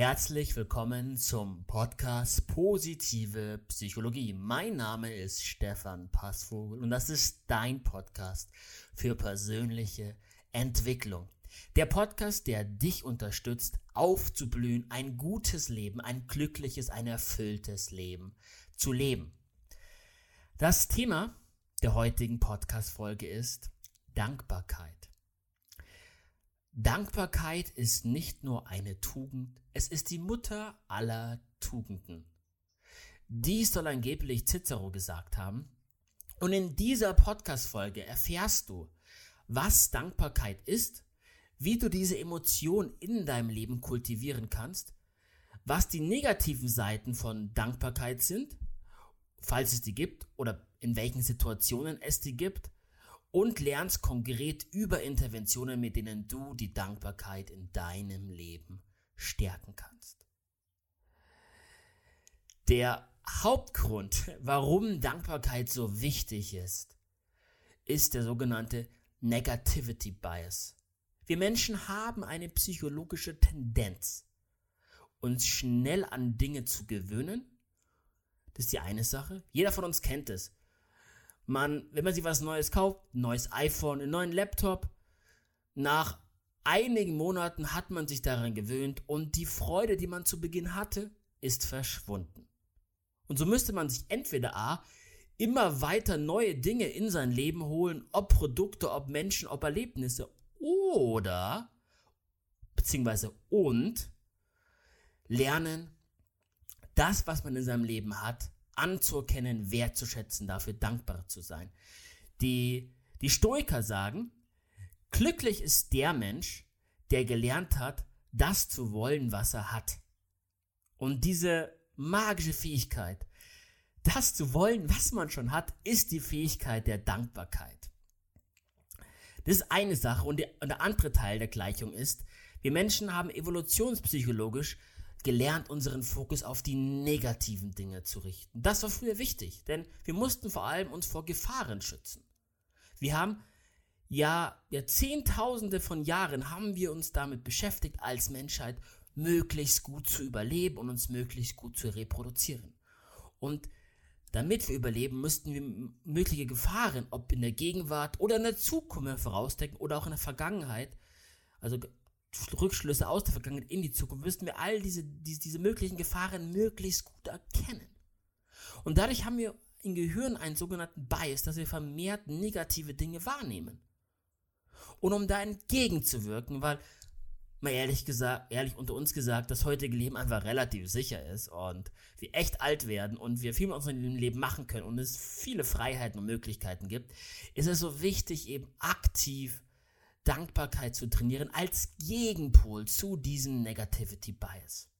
Herzlich willkommen zum Podcast Positive Psychologie. Mein Name ist Stefan Passvogel und das ist dein Podcast für persönliche Entwicklung. Der Podcast, der dich unterstützt, aufzublühen, ein gutes Leben, ein glückliches, ein erfülltes Leben zu leben. Das Thema der heutigen Podcast-Folge ist Dankbarkeit. Dankbarkeit ist nicht nur eine Tugend, es ist die Mutter aller Tugenden. Dies soll angeblich Cicero gesagt haben. Und in dieser Podcast-Folge erfährst du, was Dankbarkeit ist, wie du diese Emotion in deinem Leben kultivieren kannst, was die negativen Seiten von Dankbarkeit sind, falls es die gibt, oder in welchen Situationen es die gibt, und lernst konkret über Interventionen, mit denen du die Dankbarkeit in deinem Leben stärken kannst. Der Hauptgrund, warum Dankbarkeit so wichtig ist, ist der sogenannte Negativity Bias. Wir Menschen haben eine psychologische Tendenz, uns schnell an Dinge zu gewöhnen. Das ist die eine Sache. Jeder von uns kennt es man, wenn man sich was Neues kauft, ein neues iPhone, einen neuen Laptop, nach einigen Monaten hat man sich daran gewöhnt und die Freude, die man zu Beginn hatte, ist verschwunden. Und so müsste man sich entweder A, immer weiter neue Dinge in sein Leben holen, ob Produkte, ob Menschen, ob Erlebnisse, oder, beziehungsweise und, lernen, das, was man in seinem Leben hat, anzuerkennen, wertzuschätzen, dafür dankbar zu sein. Die, die Stoiker sagen, glücklich ist der Mensch, der gelernt hat, das zu wollen, was er hat. Und diese magische Fähigkeit, das zu wollen, was man schon hat, ist die Fähigkeit der Dankbarkeit. Das ist eine Sache und, der, andere Teil der Gleichung ist, wir Menschen haben evolutionspsychologisch gelernt, unseren Fokus auf die negativen Dinge zu richten. Das war früher wichtig, denn wir mussten vor allem uns vor Gefahren schützen. Wir haben ja, ja Zehntausende von Jahren haben wir uns damit beschäftigt, als Menschheit möglichst gut zu überleben und uns möglichst gut zu reproduzieren. Und damit wir überleben, müssten wir mögliche Gefahren, ob in der Gegenwart oder in der Zukunft vorausdenken oder auch in der Vergangenheit, also Rückschlüsse aus der Vergangenheit in die Zukunft, müssten wir all diese, diese, diese möglichen Gefahren möglichst gut erkennen. Und dadurch haben wir im Gehirn einen sogenannten Bias, dass wir vermehrt negative Dinge wahrnehmen. Und um da entgegenzuwirken, weil, mal ehrlich gesagt, ehrlich unter uns gesagt, das heutige Leben einfach relativ sicher ist und wir echt alt werden und wir viel aus unserem Leben machen können und es viele Freiheiten und Möglichkeiten gibt, ist es so wichtig, eben aktiv Dankbarkeit zu trainieren als Gegenpol zu diesem Negativity Bias.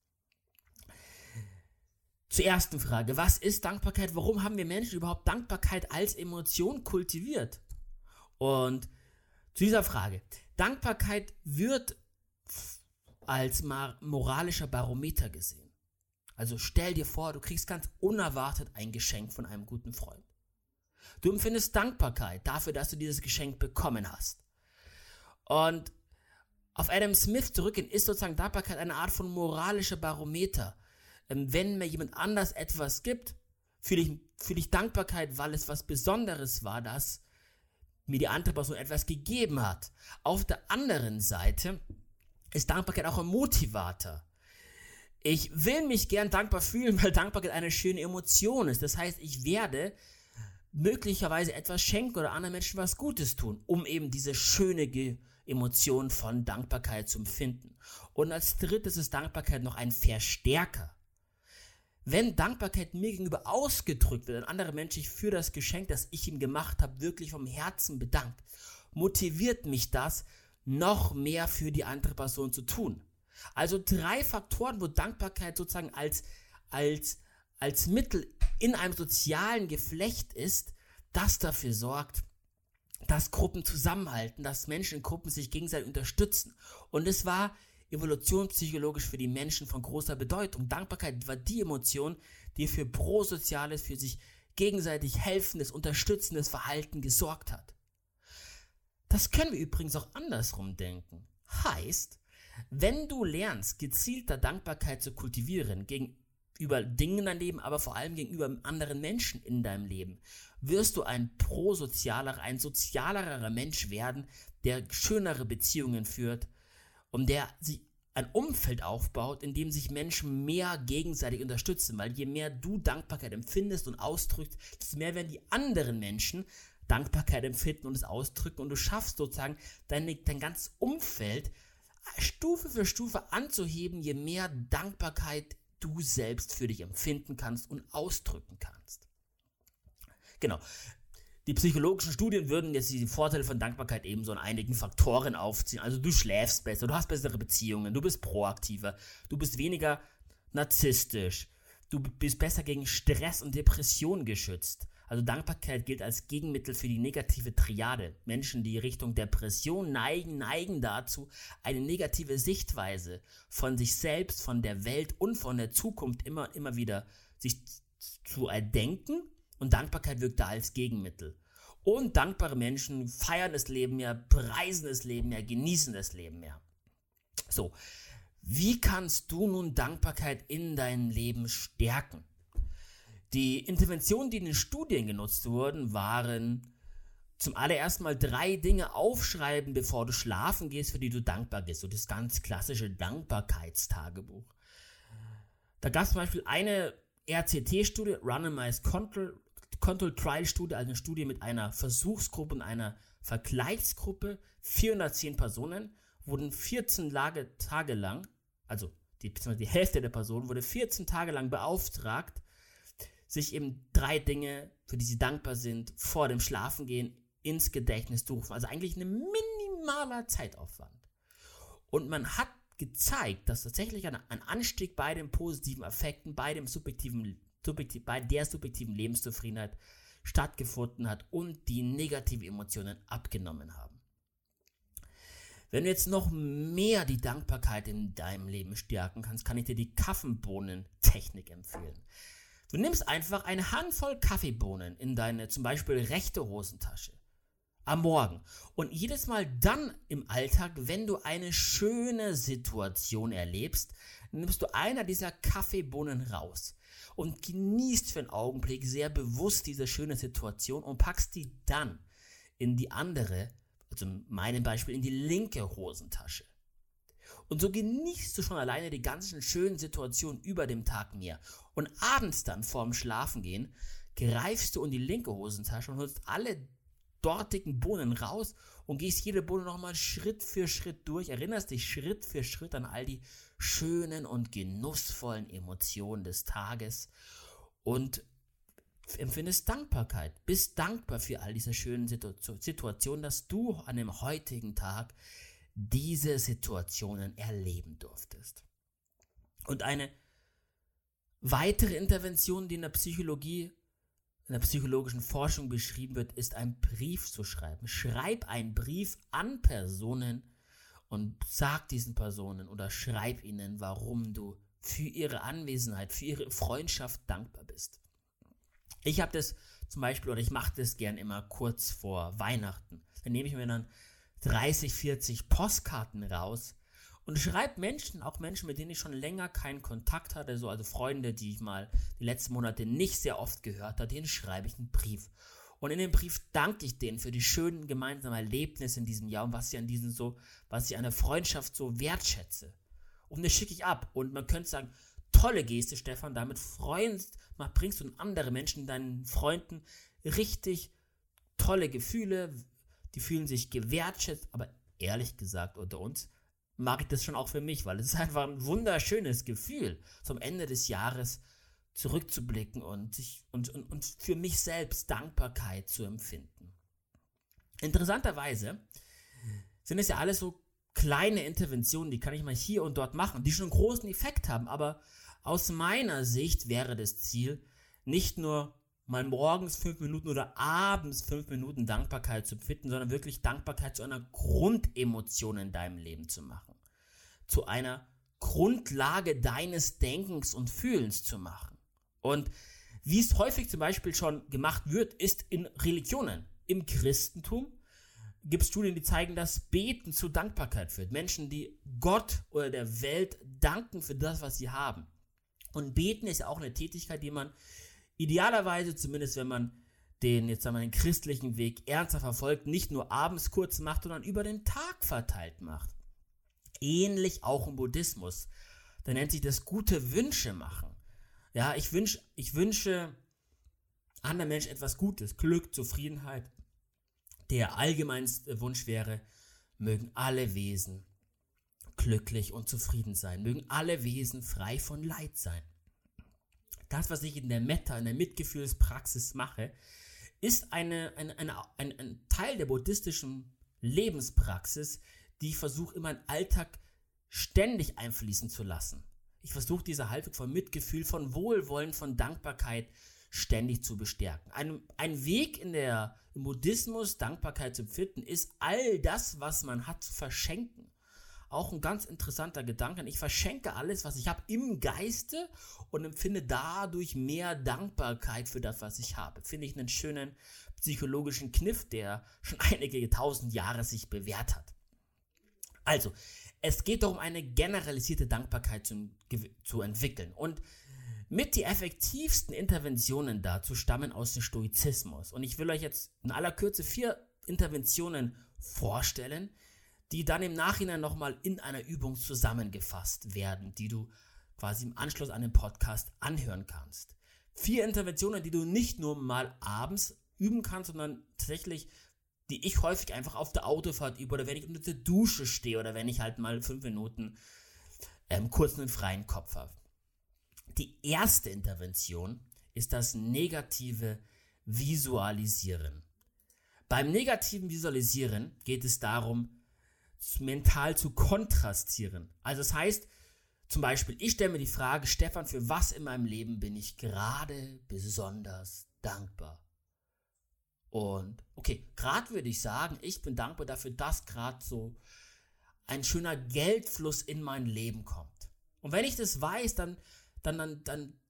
Zur ersten Frage, was ist Dankbarkeit? Warum haben wir Menschen überhaupt Dankbarkeit als Emotion kultiviert? Und zu dieser Frage, Dankbarkeit wird als moralischer Barometer gesehen. Also stell dir vor, du kriegst ganz unerwartet ein Geschenk von einem guten Freund. Du empfindest Dankbarkeit dafür, dass du dieses Geschenk bekommen hast. Und auf Adam Smith zurückgehen ist sozusagen Dankbarkeit eine Art von moralischer Barometer. Ähm, wenn mir jemand anders etwas gibt, fühle ich, fühle ich Dankbarkeit, weil es was Besonderes war, dass mir die andere Person etwas gegeben hat. Auf der anderen Seite ist Dankbarkeit auch ein Motivator. Ich will mich gern dankbar fühlen, weil Dankbarkeit eine schöne Emotion ist. Das heißt, ich werde möglicherweise etwas schenken oder anderen Menschen was Gutes tun, um eben diese schöne Emotion von Dankbarkeit zu empfinden. Und als drittes ist Dankbarkeit noch ein Verstärker. Wenn Dankbarkeit mir gegenüber ausgedrückt wird, ein anderer Mensch sich für das Geschenk, das ich ihm gemacht habe, wirklich vom Herzen bedankt, motiviert mich das, noch mehr für die andere Person zu tun. Also drei Faktoren, wo Dankbarkeit sozusagen als, als, als Mittel in einem sozialen Geflecht ist, das dafür sorgt, dass Gruppen zusammenhalten, dass Menschen in Gruppen sich gegenseitig unterstützen. Und es war evolutionspsychologisch für die Menschen von großer Bedeutung. Dankbarkeit war die Emotion, die für prosoziales, für sich gegenseitig helfendes, unterstützendes Verhalten gesorgt hat. Das können wir übrigens auch andersrum denken. Heißt, Wenn du lernst, gezielter Dankbarkeit zu kultivieren, gegenüber Dingen in deinem Leben, aber vor allem gegenüber anderen Menschen in deinem Leben, wirst du ein prosozialer, ein sozialerer Mensch werden, der schönere Beziehungen führt und der sich ein Umfeld aufbaut, in dem sich Menschen mehr gegenseitig unterstützen, weil je mehr du Dankbarkeit empfindest und ausdrückst, desto mehr werden die anderen Menschen Dankbarkeit empfinden und es ausdrücken und du schaffst sozusagen dein, dein ganzes Umfeld Stufe für Stufe anzuheben, je mehr Dankbarkeit du selbst für dich empfinden kannst und ausdrücken kannst. Genau. Die psychologischen Studien würden jetzt die Vorteile von Dankbarkeit eben so in einigen Faktoren aufziehen. Also du schläfst besser, du hast bessere Beziehungen, du bist proaktiver, du bist weniger narzisstisch, du bist besser gegen Stress und Depression geschützt. Also Dankbarkeit gilt als Gegenmittel für die negative Triade. Menschen, die Richtung Depression neigen, neigen dazu, eine negative Sichtweise von sich selbst, von der Welt und von der Zukunft immer, immer wieder sich zu erdenken und Dankbarkeit wirkt da als Gegenmittel. Und dankbare Menschen feiern das Leben mehr, preisen das Leben mehr, genießen das Leben mehr. So, wie kannst du nun Dankbarkeit in deinem Leben stärken? Die Interventionen, die in den Studien genutzt wurden, waren zum allerersten Mal drei Dinge aufschreiben, bevor du schlafen gehst, für die du dankbar bist. So das ganz klassische Dankbarkeitstagebuch. Da gab es zum Beispiel eine RCT-Studie, Randomized Control, Control Trial Studie, also eine Studie mit einer Versuchsgruppe und einer Vergleichsgruppe, 410 Personen, wurden 14 Lage, Tage lang, also die, die Hälfte der Personen wurde 14 Tage lang beauftragt, sich eben drei Dinge, für die sie dankbar sind, vor dem Schlafengehen ins Gedächtnis zu rufen. Also eigentlich ein minimaler Zeitaufwand. Und man hat gezeigt, dass tatsächlich ein, ein Anstieg bei den positiven Effekten, bei dem subjektiven subjektiv, bei der subjektiven Lebenszufriedenheit stattgefunden hat und die negativen Emotionen abgenommen haben. Wenn du jetzt noch mehr die Dankbarkeit in deinem Leben stärken kannst, kann ich dir die Kaffeebohnen-Technik empfehlen. Du nimmst einfach eine Handvoll Kaffeebohnen in deine zum Beispiel rechte Hosentasche am Morgen und jedes Mal dann im Alltag, wenn du eine schöne Situation erlebst, nimmst du einer dieser Kaffeebohnen raus und genießt für einen Augenblick sehr bewusst diese schöne Situation und packst die dann in die andere, also in meinem Beispiel in die linke Hosentasche. Und so genießt du schon alleine die ganzen schönen Situationen über dem Tag mehr. Und abends dann vorm Schlafengehen greifst du in die linke Hosentasche und holst alle dortigen Bohnen raus und gehst jede Bohne nochmal Schritt für Schritt durch, erinnerst dich Schritt für Schritt an all die schönen und genussvollen Emotionen des Tages und empfindest Dankbarkeit, bist dankbar für all diese schönen Situationen, dass du an dem heutigen Tag diese Situationen erleben durftest. Und eine weitere Intervention, die in der Psychologie in der psychologischen Forschung beschrieben wird, ist ein Brief zu schreiben. Schreib einen Brief an Personen und sag diesen Personen oder schreib ihnen, warum du für ihre Anwesenheit, für ihre Freundschaft dankbar bist. Ich habe das zum Beispiel, oder ich mache das gern immer kurz vor Weihnachten. Dann nehme ich mir dann 30, 40 Postkarten raus und schreibt Menschen, auch Menschen, mit denen ich schon länger keinen Kontakt hatte, so also Freunde, die ich mal die letzten Monate nicht sehr oft gehört habe, denen schreibe ich einen Brief. Und in dem Brief danke ich denen für die schönen gemeinsamen Erlebnisse in diesem Jahr und was sie an diesem so, was ich an der Freundschaft so wertschätze. Und das schicke ich ab. Und man könnte sagen, tolle Geste, Stefan, damit freust, bringst du andere Menschen, deinen Freunden richtig tolle Gefühle, die fühlen sich gewertschätzt, aber ehrlich gesagt unter uns, mag ich das schon auch für mich, weil es ist einfach ein wunderschönes Gefühl, zum Ende des Jahres zurückzublicken und, sich, und, und, und für mich selbst Dankbarkeit zu empfinden. Interessanterweise sind es ja alles so kleine Interventionen, die kann ich mal hier und dort machen, die schon einen großen Effekt haben, aber aus meiner Sicht wäre das Ziel, nicht nur mal morgens fünf Minuten oder abends fünf Minuten Dankbarkeit zu finden, sondern wirklich Dankbarkeit zu einer Grundemotion in deinem Leben zu machen. Zu einer Grundlage deines Denkens und Fühlens zu machen. Und wie es häufig zum Beispiel schon gemacht wird, ist in Religionen. Im Christentum gibt es Studien, die zeigen, dass Beten zu Dankbarkeit führt. Menschen, die Gott oder der Welt danken für das, was sie haben. Und Beten ist ja auch eine Tätigkeit, die man idealerweise, zumindest wenn man den, jetzt sagen wir, den christlichen Weg ernsthaft verfolgt, nicht nur abends kurz macht, sondern über den Tag verteilt macht. Ähnlich auch im Buddhismus. Da nennt sich das gute Wünsche machen. Ja, ich wünsche, ich wünsche anderen Menschen etwas Gutes, Glück, Zufriedenheit. Der allgemeinste Wunsch wäre, mögen alle Wesen glücklich und zufrieden sein, mögen alle Wesen frei von Leid sein. Das, was ich in der Metta, in der Mitgefühlspraxis mache, ist eine, eine, eine, ein, ein Teil der buddhistischen Lebenspraxis, die ich versuche, in meinen Alltag ständig einfließen zu lassen. Ich versuche diese Haltung von Mitgefühl, von Wohlwollen, von Dankbarkeit ständig zu bestärken. Ein, ein Weg in der, im Buddhismus, Dankbarkeit zu finden, ist all das, was man hat, zu verschenken. Auch ein ganz interessanter Gedanke. Ich verschenke alles, was ich habe, im Geiste und empfinde dadurch mehr Dankbarkeit für das, was ich habe. Finde ich einen schönen psychologischen Kniff, der schon einige tausend Jahre sich bewährt hat. Also, es geht darum, eine generalisierte Dankbarkeit zu, zu entwickeln. Und mit die effektivsten Interventionen dazu stammen aus dem Stoizismus. Und ich will euch jetzt in aller Kürze vier Interventionen vorstellen, die dann im Nachhinein nochmal in einer Übung zusammengefasst werden, die du quasi im Anschluss an den Podcast anhören kannst. Vier Interventionen, die du nicht nur mal abends üben kannst, sondern tatsächlich, die ich häufig einfach auf der Autofahrt übe oder wenn ich unter der Dusche stehe oder wenn ich halt mal fünf Minuten ähm, kurz einen freien Kopf habe. Die erste Intervention ist das negative Visualisieren. Beim negativen Visualisieren geht es darum, mental zu kontrastieren. Also das heißt, zum Beispiel, ich stelle mir die Frage, Stefan, für was in meinem Leben bin ich gerade besonders dankbar? Und okay, gerade würde ich sagen, ich bin dankbar dafür, dass gerade so ein schöner Geldfluss in mein Leben kommt. Und wenn ich das weiß, dann dann, dann, dann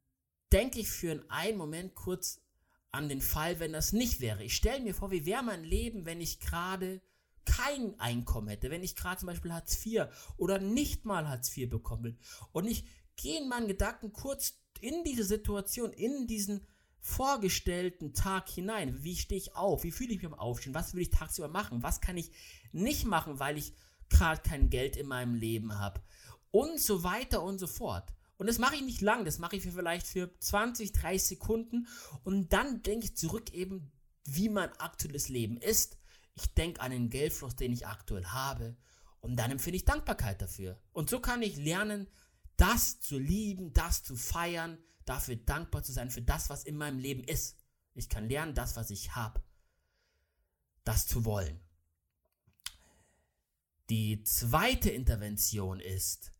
denke ich für einen Moment kurz an den Fall, wenn das nicht wäre. Ich stelle mir vor, wie wäre mein Leben, wenn ich gerade kein Einkommen hätte, wenn ich gerade zum Beispiel Hartz IV oder nicht mal Hartz IV bekomme. Und ich gehe in meinen Gedanken kurz in diese Situation, in diesen vorgestellten Tag hinein. Wie stehe ich auf? Wie fühle ich mich beim Aufstehen? Was will ich tagsüber machen? Was kann ich nicht machen, weil ich gerade kein Geld in meinem Leben habe? Und so weiter und so fort. Und das mache ich nicht lang, das mache ich für vielleicht für 20, 30 Sekunden und dann denke ich zurück eben, wie mein aktuelles Leben ist. Ich denke an den Geldfluss, den ich aktuell habe und dann empfinde ich Dankbarkeit dafür. Und so kann ich lernen, das zu lieben, das zu feiern, dafür dankbar zu sein für das, was in meinem Leben ist. Ich kann lernen, das, was ich habe, das zu wollen. Die zweite Intervention ist,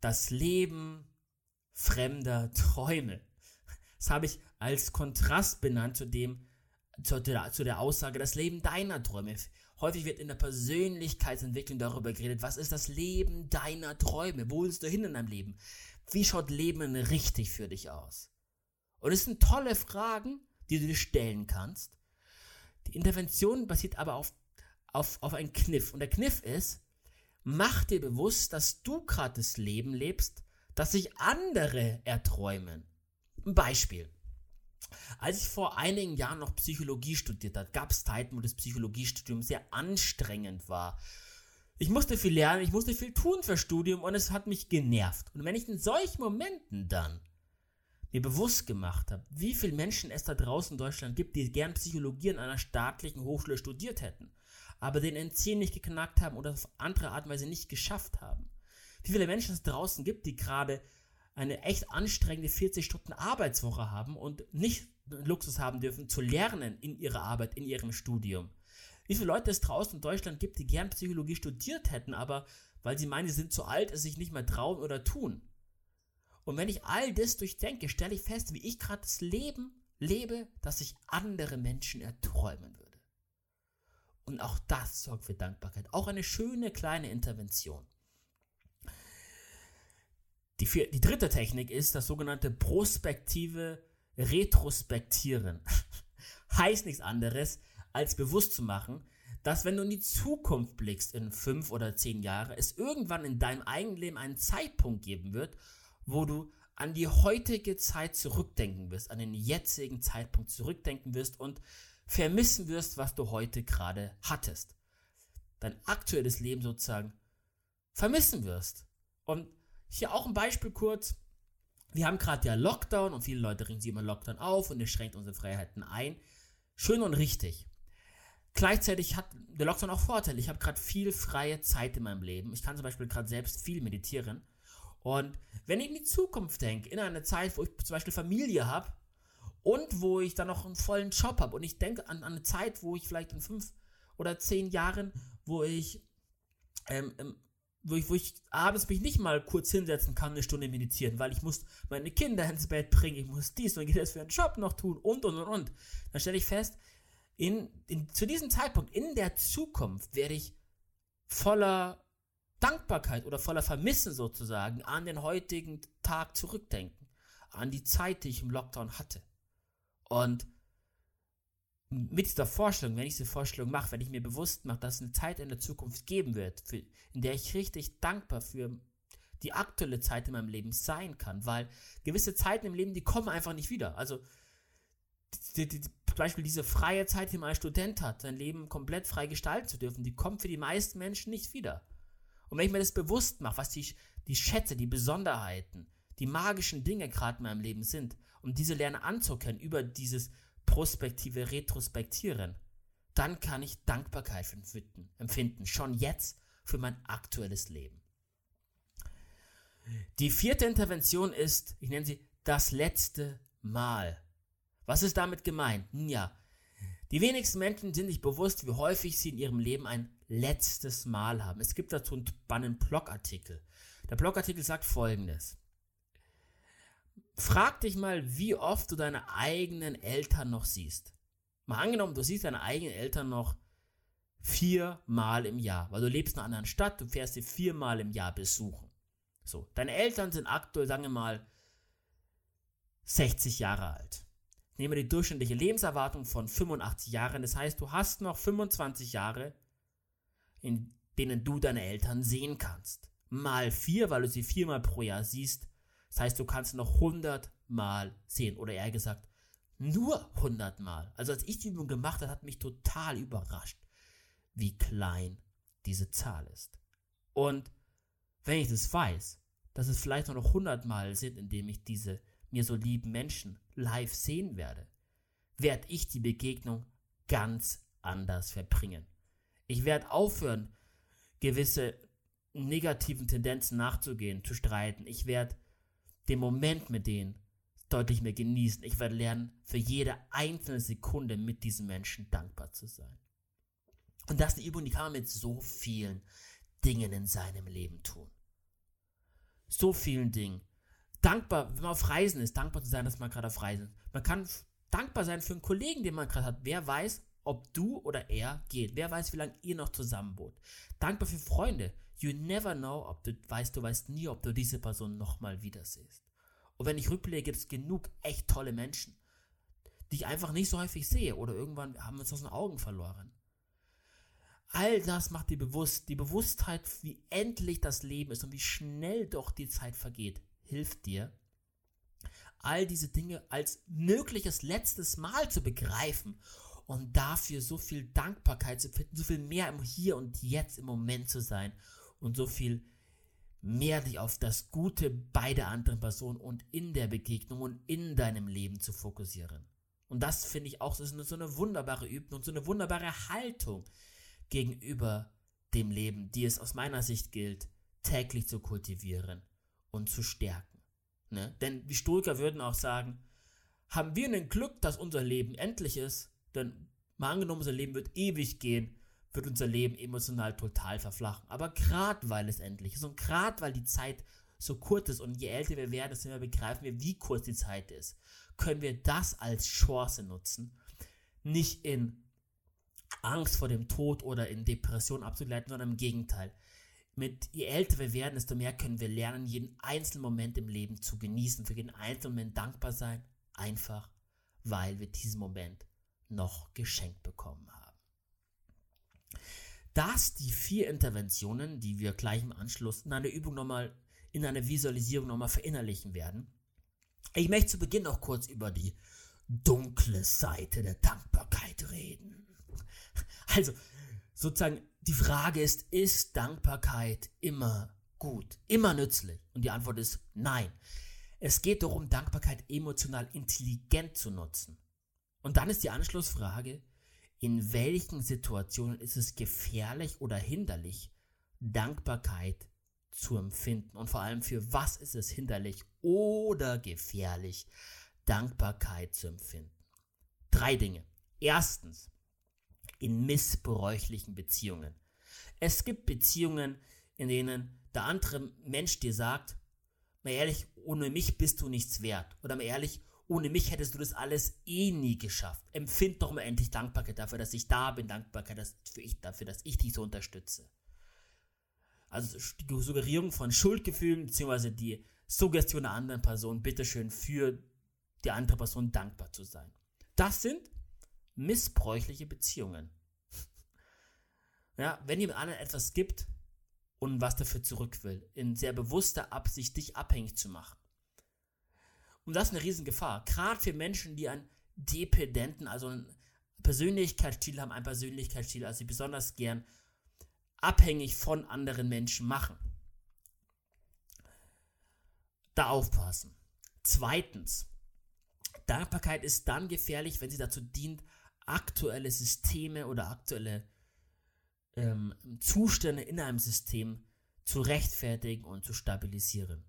das Leben fremder Träume. Das habe ich als Kontrast benannt zu dem, zu der, zu der Aussage, das Leben deiner Träume. Häufig wird in der Persönlichkeitsentwicklung darüber geredet, was ist das Leben deiner Träume? Wo willst du hin in deinem Leben? Wie schaut Leben richtig für dich aus? Und es sind tolle Fragen, die du dir stellen kannst. Die Intervention basiert aber auf, auf, auf einen Kniff. Und der Kniff ist, Mach dir bewusst, dass du gerade das Leben lebst, das sich andere erträumen. Ein Beispiel. Als ich vor einigen Jahren noch Psychologie studiert habe, gab es Zeiten, wo das Psychologiestudium sehr anstrengend war. Ich musste viel lernen, ich musste viel tun für Studium und es hat mich genervt. Und wenn ich in solchen Momenten dann mir bewusst gemacht habe, wie viele Menschen es da draußen in Deutschland gibt, die gern Psychologie an einer staatlichen Hochschule studiert hätten, aber den NC nicht geknackt haben oder auf andere Art und Weise nicht geschafft haben. Wie viele Menschen es draußen gibt, die gerade eine echt anstrengende 40 Stunden Arbeitswoche haben und nicht Luxus haben dürfen, zu lernen in ihrer Arbeit, in ihrem Studium. Wie viele Leute es draußen in Deutschland gibt, die gern Psychologie studiert hätten, aber weil sie meinen, sie sind zu alt, es sich nicht mehr trauen oder tun. Und wenn ich all das durchdenke, stelle ich fest, wie ich gerade das Leben lebe, das sich andere Menschen erträumen würde. Und auch das sorgt für Dankbarkeit. Auch eine schöne kleine Intervention. Die, vier, die dritte Technik ist das sogenannte prospektive Retrospektieren. heißt nichts anderes, als bewusst zu machen, dass wenn du in die Zukunft blickst, in fünf oder zehn Jahre, es irgendwann in deinem eigenen Leben einen Zeitpunkt geben wird, wo du an die heutige Zeit zurückdenken wirst, an den jetzigen Zeitpunkt zurückdenken wirst und vermissen wirst, was du heute gerade hattest. Dein aktuelles Leben sozusagen vermissen wirst. Und hier auch ein Beispiel kurz. Wir haben gerade ja Lockdown und viele Leute ringen sich immer Lockdown auf und es schränkt unsere Freiheiten ein. Schön und richtig. Gleichzeitig hat der Lockdown auch Vorteile. Ich habe gerade viel freie Zeit in meinem Leben. Ich kann zum Beispiel gerade selbst viel meditieren. Und wenn ich in die Zukunft denke, in einer Zeit, wo ich zum Beispiel Familie habe und wo ich dann noch einen vollen Job habe und ich denke an, an, eine Zeit, wo ich vielleicht in fünf oder zehn Jahren, wo ich, ähm, ähm, wo ich, wo ich abends mich nicht mal kurz hinsetzen kann, eine Stunde meditieren, weil ich muss meine Kinder ins Bett bringen, ich muss dies und das für einen Job noch tun und und und und. Dann stelle ich fest, in, in, zu diesem Zeitpunkt in der Zukunft werde ich voller Dankbarkeit oder voller Vermissen sozusagen an den heutigen Tag zurückdenken, an die Zeit, die ich im Lockdown hatte. Und mit dieser Vorstellung, wenn ich diese Vorstellung mache, wenn ich mir bewusst mache, dass es eine Zeit in der Zukunft geben wird, für, in der ich richtig dankbar für die aktuelle Zeit in meinem Leben sein kann, weil gewisse Zeiten im Leben, die kommen einfach nicht wieder. Also die, die, zum Beispiel diese freie Zeit, die man als Student hat, sein Leben komplett frei gestalten zu dürfen, die kommt für die meisten Menschen nicht wieder. Und wenn ich mir das bewusst mache, was die, die Schätze, die Besonderheiten, die magischen Dinge gerade in meinem Leben sind, um diese lernen anzukennen über dieses prospektive Retrospektieren, dann kann ich Dankbarkeit empfinden, empfinden, schon jetzt für mein aktuelles Leben. Die vierte Intervention ist, ich nenne sie das letzte Mal. Was ist damit gemeint? Ja, die wenigsten Menschen sind sich bewusst, wie häufig sie in ihrem Leben ein letztes Mal haben. Es gibt dazu einen Blogartikel. Der Blogartikel sagt folgendes. Frag dich mal, wie oft du deine eigenen Eltern noch siehst. Mal angenommen, du siehst deine eigenen Eltern noch viermal im Jahr, weil du lebst in einer anderen Stadt, du fährst sie viermal im Jahr besuchen. So, deine Eltern sind aktuell, sagen wir mal, 60 Jahre alt. Nehmen wir die durchschnittliche Lebenserwartung von 85 Jahren. Das heißt, du hast noch 25 Jahre, in denen du deine Eltern sehen kannst. Mal vier, weil du sie viermal pro Jahr siehst. Das heißt, du kannst noch 100 Mal sehen. Oder eher gesagt, nur 100 Mal. Also als ich die Übung gemacht habe, hat mich total überrascht, wie klein diese Zahl ist. Und wenn ich das weiß, dass es vielleicht nur noch 100 Mal sind, indem ich diese mir so lieben Menschen live sehen werde, werde ich die Begegnung ganz anders verbringen. Ich werde aufhören, gewisse negativen Tendenzen nachzugehen, zu streiten. Ich werde den Moment mit denen deutlich mehr genießen. Ich werde lernen, für jede einzelne Sekunde mit diesen Menschen dankbar zu sein. Und das ist eine Übung, die kann man mit so vielen Dingen in seinem Leben tun. So vielen Dingen dankbar, wenn man auf Reisen ist, dankbar zu sein, dass man gerade auf Reisen ist. Man kann dankbar sein für einen Kollegen, den man gerade hat. Wer weiß, ob du oder er geht. Wer weiß, wie lange ihr noch zusammen wohnt. Dankbar für Freunde. You never know, ob du weißt, du weißt nie, ob du diese Person nochmal wiedersehst. Und wenn ich rückblicke, gibt es genug echt tolle Menschen, die ich einfach nicht so häufig sehe oder irgendwann haben wir uns aus den Augen verloren. All das macht dir bewusst, die Bewusstheit, wie endlich das Leben ist und wie schnell doch die Zeit vergeht hilft dir, all diese Dinge als mögliches letztes Mal zu begreifen und dafür so viel Dankbarkeit zu finden, so viel mehr im Hier und Jetzt im Moment zu sein und so viel mehr dich auf das Gute bei der anderen Person und in der Begegnung und in deinem Leben zu fokussieren. Und das finde ich auch das ist so eine wunderbare Übung und so eine wunderbare Haltung gegenüber dem Leben, die es aus meiner Sicht gilt, täglich zu kultivieren und zu stärken. Ne? Denn die Stoiker würden auch sagen, haben wir ein Glück, dass unser Leben endlich ist, denn mal angenommen, unser Leben wird ewig gehen, wird unser Leben emotional total verflachen. Aber gerade weil es endlich ist und gerade weil die Zeit so kurz ist und je älter wir werden, desto mehr begreifen wir, wie kurz die Zeit ist, können wir das als Chance nutzen, nicht in Angst vor dem Tod oder in Depression abzuleiten, sondern im Gegenteil mit je älter wir werden, desto mehr können wir lernen, jeden einzelnen Moment im Leben zu genießen, für jeden einzelnen Moment dankbar sein, einfach weil wir diesen Moment noch geschenkt bekommen haben. Dass die vier Interventionen, die wir gleich im Anschluss in einer Übung nochmal, in einer Visualisierung nochmal verinnerlichen werden. Ich möchte zu Beginn noch kurz über die dunkle Seite der Dankbarkeit reden. Also, sozusagen, die Frage ist, ist Dankbarkeit immer gut, immer nützlich? Und die Antwort ist nein. Es geht darum, Dankbarkeit emotional intelligent zu nutzen. Und dann ist die Anschlussfrage, in welchen Situationen ist es gefährlich oder hinderlich, Dankbarkeit zu empfinden? Und vor allem, für was ist es hinderlich oder gefährlich, Dankbarkeit zu empfinden? Drei Dinge. Erstens, in missbräuchlichen Beziehungen. Es gibt Beziehungen, in denen der andere Mensch dir sagt, mal ehrlich, ohne mich bist du nichts wert. Oder mal ehrlich, ohne mich hättest du das alles eh nie geschafft. Empfind doch mal endlich Dankbarkeit dafür, dass ich da bin, Dankbarkeit dafür, ich, dafür dass ich dich so unterstütze. Also die Suggerierung von Schuldgefühlen, beziehungsweise die Suggestion der anderen Person, bitteschön für die andere Person dankbar zu sein. Das sind missbräuchliche Beziehungen. Ja, wenn jemand anderen etwas gibt und was dafür zurück will, in sehr bewusster Absicht, dich abhängig zu machen. Und das ist eine Riesengefahr. Gerade für Menschen, die einen Dependenten, also einen Persönlichkeitsstil haben, einen Persönlichkeitsstil, also sie besonders gern abhängig von anderen Menschen machen. Da aufpassen. Zweitens, Dankbarkeit ist dann gefährlich, wenn sie dazu dient, aktuelle Systeme oder aktuelle ähm, Zustände in einem System zu rechtfertigen und zu stabilisieren.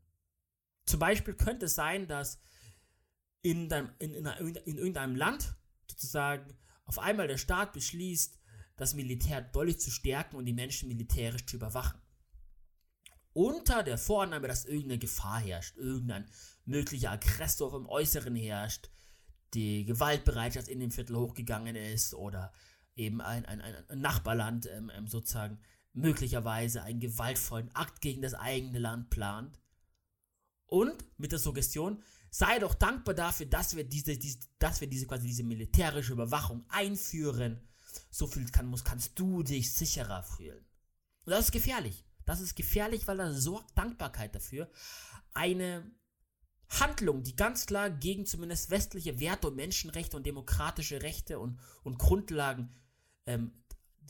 Zum Beispiel könnte es sein, dass in, deinem, in, in, in irgendeinem Land sozusagen auf einmal der Staat beschließt, das Militär deutlich zu stärken und die Menschen militärisch zu überwachen. Unter der Vorannahme, dass irgendeine Gefahr herrscht, irgendein möglicher Aggressor im Äußeren herrscht, die Gewaltbereitschaft in dem Viertel hochgegangen ist oder eben ein, ein, ein Nachbarland ähm, ähm sozusagen möglicherweise einen gewaltvollen Akt gegen das eigene Land plant, und mit der Suggestion, sei doch dankbar dafür, dass wir diese, diese, dass wir diese quasi diese militärische Überwachung einführen. So viel kann, muss, kannst du dich sicherer fühlen. Und das ist gefährlich. Das ist gefährlich, weil da sorgt Dankbarkeit dafür. Eine Handlung, die ganz klar gegen zumindest westliche Werte und Menschenrechte und demokratische Rechte und, und Grundlagen ähm,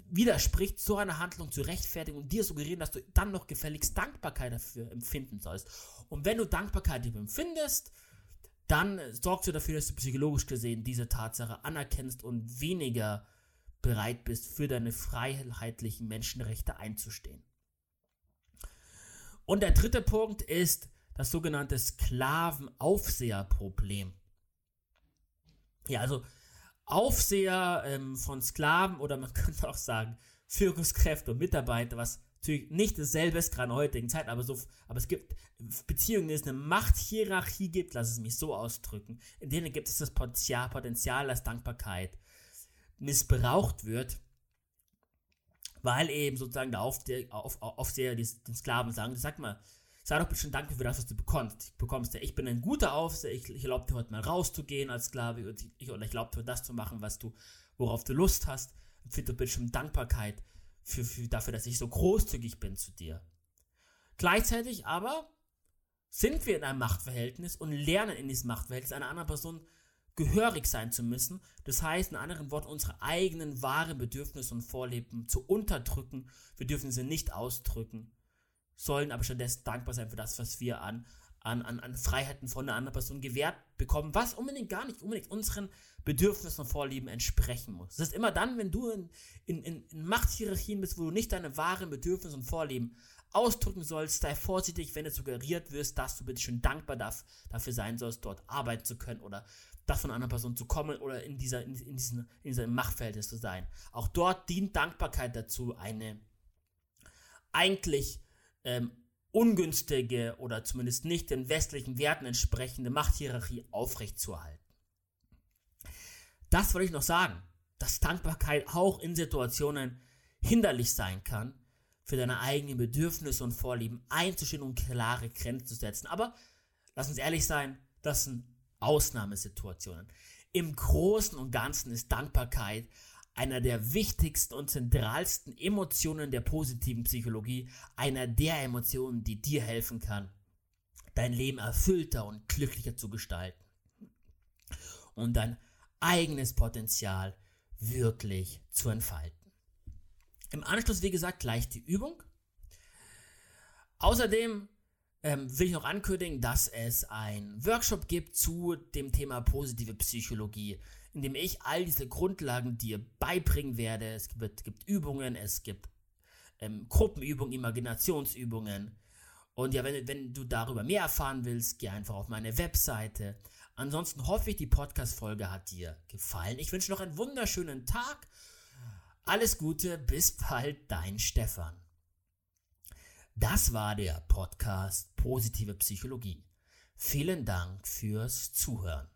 widerspricht, so eine Handlung zu rechtfertigen und dir suggerieren, dass du dann noch gefälligst Dankbarkeit dafür empfinden sollst. Und wenn du Dankbarkeit empfindest, dann sorgst du dafür, dass du psychologisch gesehen diese Tatsache anerkennst und weniger bereit bist, für deine freiheitlichen Menschenrechte einzustehen. Und der dritte Punkt ist das sogenannte Sklavenaufseherproblem. Ja, also Aufseher ähm, von Sklaven oder man könnte auch sagen Führungskräfte und Mitarbeiter, was natürlich nicht dasselbe ist, gerade in der heutigen Zeit, aber, so, aber es gibt Beziehungen, in denen es eine Machthierarchie gibt, lass es mich so ausdrücken, in denen gibt es das Potenzial, dass Dankbarkeit missbraucht wird, weil eben sozusagen der Aufseher, auf, Aufseher den Sklaven sagen, sag mal, sei doch bestimmt dankbar für das, was du bekommst. bekommst. Ich bin ein guter Aufseher, ich, ich erlaube dir heute mal rauszugehen als Sklave und ich, oder ich erlaube dir das zu machen, was du, worauf du Lust hast. Empfinde bestimmt Dankbarkeit für, für, dafür, dass ich so großzügig bin zu dir. Gleichzeitig aber sind wir in einem Machtverhältnis und lernen in diesem Machtverhältnis einer anderen Person gehörig sein zu müssen. Das heißt, in anderen Worten, unsere eigenen wahren Bedürfnisse und Vorleben zu unterdrücken. Wir dürfen sie nicht ausdrücken, sollen aber stattdessen dankbar sein für das, was wir an, an, an, an Freiheiten von einer anderen Person gewährt bekommen, was unbedingt gar nicht unbedingt unseren Bedürfnissen und Vorlieben entsprechen muss. Das ist immer dann, wenn du in, in, in Machthierarchien bist, wo du nicht deine wahren Bedürfnisse und Vorlieben ausdrücken sollst, sei vorsichtig, wenn du suggeriert wirst, dass du bitte schön dankbar darf, dafür sein sollst, dort arbeiten zu können oder das von einer Person zu kommen oder in dieser, in, in, diesen, in diesem Machtverhältnis zu sein. Auch dort dient Dankbarkeit dazu, eine eigentlich ähm, ungünstige oder zumindest nicht den westlichen Werten entsprechende Machthierarchie aufrechtzuerhalten. Das wollte ich noch sagen, dass Dankbarkeit auch in Situationen hinderlich sein kann, für deine eigenen Bedürfnisse und Vorlieben einzustehen und klare Grenzen zu setzen. Aber lass uns ehrlich sein, das sind Ausnahmesituationen. Im Großen und Ganzen ist Dankbarkeit einer der wichtigsten und zentralsten Emotionen der positiven Psychologie, einer der Emotionen, die dir helfen kann, dein Leben erfüllter und glücklicher zu gestalten und dein eigenes Potenzial wirklich zu entfalten. Im Anschluss, wie gesagt, gleich die Übung. Außerdem ähm, will ich noch ankündigen, dass es einen Workshop gibt zu dem Thema positive Psychologie, in dem ich all diese Grundlagen dir beibringen werde. Es gibt, gibt Übungen, es gibt ähm, Gruppenübungen, Imaginationsübungen. Und ja, wenn, wenn du darüber mehr erfahren willst, geh einfach auf meine Webseite. Ansonsten hoffe ich, die Podcast-Folge hat dir gefallen. Ich wünsche noch einen wunderschönen Tag. Alles Gute, bis bald, dein Stefan. Das war der Podcast Positive Psychologie. Vielen Dank fürs Zuhören.